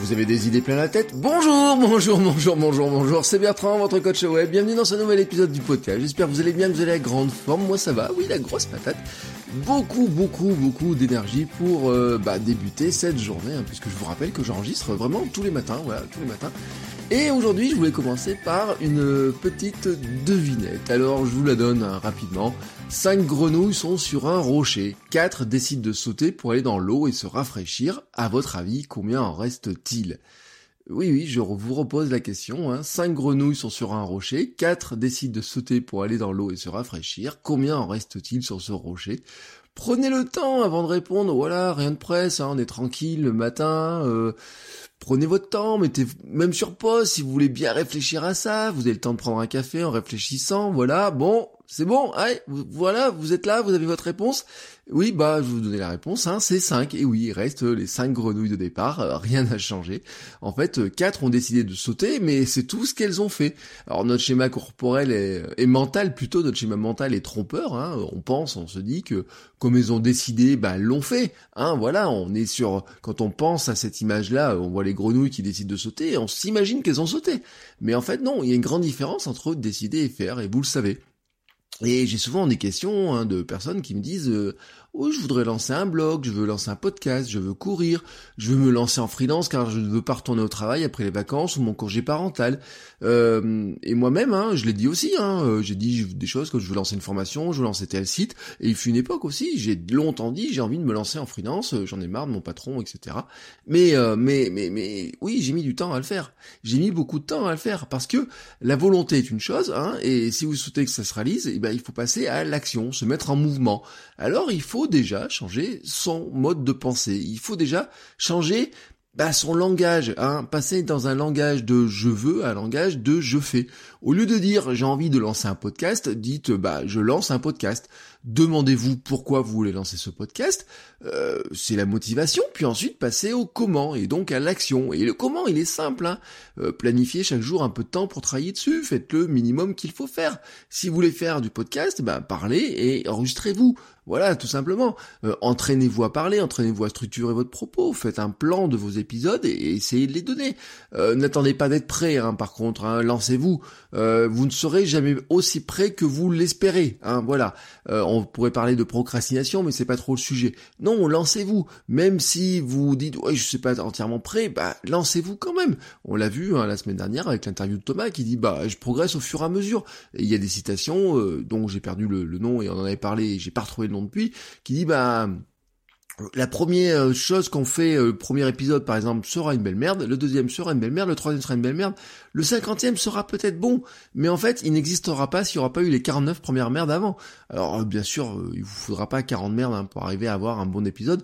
Vous avez des idées plein la tête Bonjour, bonjour, bonjour, bonjour, bonjour, c'est Bertrand, votre coach web. Bienvenue dans ce nouvel épisode du podcast. J'espère que vous allez bien, que vous allez à grande forme. Moi ça va, oui, la grosse patate. Beaucoup, beaucoup, beaucoup d'énergie pour euh, bah, débuter cette journée, hein, puisque je vous rappelle que j'enregistre vraiment tous les matins, voilà, tous les matins. Et aujourd'hui, je voulais commencer par une petite devinette. Alors, je vous la donne hein, rapidement. Cinq grenouilles sont sur un rocher. Quatre décident de sauter pour aller dans l'eau et se rafraîchir. À votre avis, combien en reste-t-il? Oui, oui, je vous repose la question. Hein. Cinq grenouilles sont sur un rocher, quatre décident de sauter pour aller dans l'eau et se rafraîchir. Combien en reste-t-il sur ce rocher? Prenez le temps avant de répondre. Voilà, rien de presse, on est tranquille le matin. Euh, prenez votre temps, mettez même sur pause si vous voulez bien réfléchir à ça. Vous avez le temps de prendre un café en réfléchissant. Voilà, bon, c'est bon, allez, voilà, vous êtes là, vous avez votre réponse. Oui, bah, je vous donner la réponse, hein, c'est 5. Et oui, il reste les 5 grenouilles de départ, euh, rien n'a changé. En fait, 4 euh, ont décidé de sauter, mais c'est tout ce qu'elles ont fait. Alors notre schéma corporel est, mental, plutôt notre schéma mental est trompeur. Hein. On pense, on se dit que comme elles ont décidé, bah, elles l'ont fait. Hein, voilà, on est sur... Quand on pense à cette image-là, on voit les grenouilles qui décident de sauter, et on s'imagine qu'elles ont sauté. Mais en fait, non, il y a une grande différence entre décider et faire, et vous le savez. Et j'ai souvent des questions hein, de personnes qui me disent euh, oui, je voudrais lancer un blog, je veux lancer un podcast, je veux courir, je veux me lancer en freelance car je ne veux pas retourner au travail après les vacances ou mon congé parental. Euh, et moi-même, hein, je l'ai dit aussi, hein, euh, j'ai dit des choses comme je veux lancer une formation, je veux lancer tel site. Et il fut une époque aussi, j'ai longtemps dit j'ai envie de me lancer en freelance, euh, j'en ai marre de mon patron, etc. Mais mais mais mais oui, j'ai mis du temps à le faire. J'ai mis beaucoup de temps à le faire parce que la volonté est une chose, hein, et si vous souhaitez que ça se réalise, eh ben il faut passer à l'action, se mettre en mouvement. Alors il faut déjà changer son mode de pensée. Il faut déjà changer bah, son langage, hein, passer dans un langage de je veux à un langage de je fais. Au lieu de dire j'ai envie de lancer un podcast, dites bah je lance un podcast. Demandez-vous pourquoi vous voulez lancer ce podcast. Euh, c'est la motivation, puis ensuite passez au comment et donc à l'action. Et le comment, il est simple. Hein. Euh, planifiez chaque jour un peu de temps pour travailler dessus. Faites le minimum qu'il faut faire. Si vous voulez faire du podcast, bah, parlez et enregistrez-vous. Voilà, tout simplement. Euh, entraînez-vous à parler, entraînez-vous à structurer votre propos, faites un plan de vos épisodes et, essayez de les donner. N'attendez pas d'être prêt, hein, par contre, hein, lancez-vous. vous ne serez jamais aussi prêt que vous l'espérez. Hein, voilà on pourrait parler de procrastination, mais c'est pas trop le sujet. Non, lancez-vous. Même si vous dites, ouais, je suis pas entièrement prêt, bah, lancez-vous quand même. On l'a vu hein, la semaine dernière avec l'interview de Thomas qui dit, bah, je progresse au fur et à mesure. Il y a des citations euh, dont j'ai perdu le, le, nom et on en avait parlé, j'ai pas retrouvé le nom depuis, qui dit, bah, la première euh, chose qu'on fait, euh, le premier épisode par exemple, sera une belle merde, le deuxième sera une belle merde, le troisième sera une belle merde, le cinquantième sera peut-être bon, mais en fait il n'existera pas s'il n'y aura pas eu les 49 premières merdes avant. Alors euh, bien sûr, il vous faudra pas 40 merdes hein, pour arriver à avoir un bon épisode.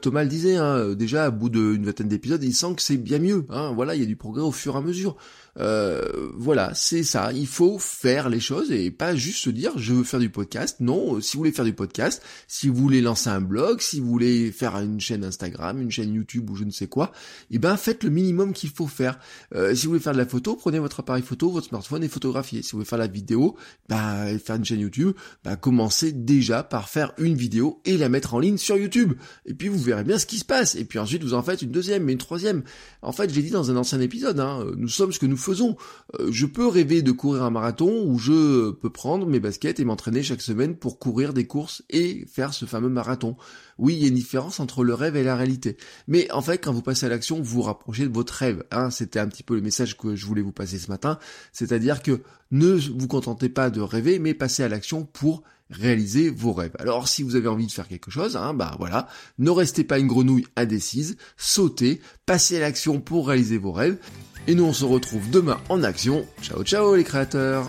Thomas le disait, hein, déjà à bout d'une vingtaine d'épisodes, il sent que c'est bien mieux. Hein, voilà, il y a du progrès au fur et à mesure. Euh, voilà, c'est ça. Il faut faire les choses et pas juste se dire je veux faire du podcast. Non, si vous voulez faire du podcast, si vous voulez lancer un blog, si vous voulez faire une chaîne Instagram, une chaîne YouTube ou je ne sais quoi, eh ben faites le minimum qu'il faut faire. Euh, si vous voulez faire de la photo, prenez votre appareil photo, votre smartphone et photographiez. Si vous voulez faire la vidéo, bah faire une chaîne YouTube, bah commencez déjà par faire une vidéo et la mettre en ligne sur YouTube. Et puis vous verrez bien ce qui se passe. Et puis ensuite vous en faites une deuxième, mais une troisième. En fait, j'ai dit dans un ancien épisode, hein, nous sommes ce que nous faisons. Euh, je peux rêver de courir un marathon ou je peux prendre mes baskets et m'entraîner chaque semaine pour courir des courses et faire ce fameux marathon. Oui, il y a une différence entre le rêve et la réalité. Mais en fait, quand vous passez à l'action, vous vous rapprochez de votre rêve. Hein. C'était un petit peu le message que je voulais vous passer ce matin. C'est-à-dire que ne vous contentez pas de rêver, mais passez à l'action pour réaliser vos rêves. Alors si vous avez envie de faire quelque chose, hein, bah voilà, ne restez pas une grenouille indécise, sautez, passez à l'action pour réaliser vos rêves. Et nous on se retrouve demain en action. Ciao ciao les créateurs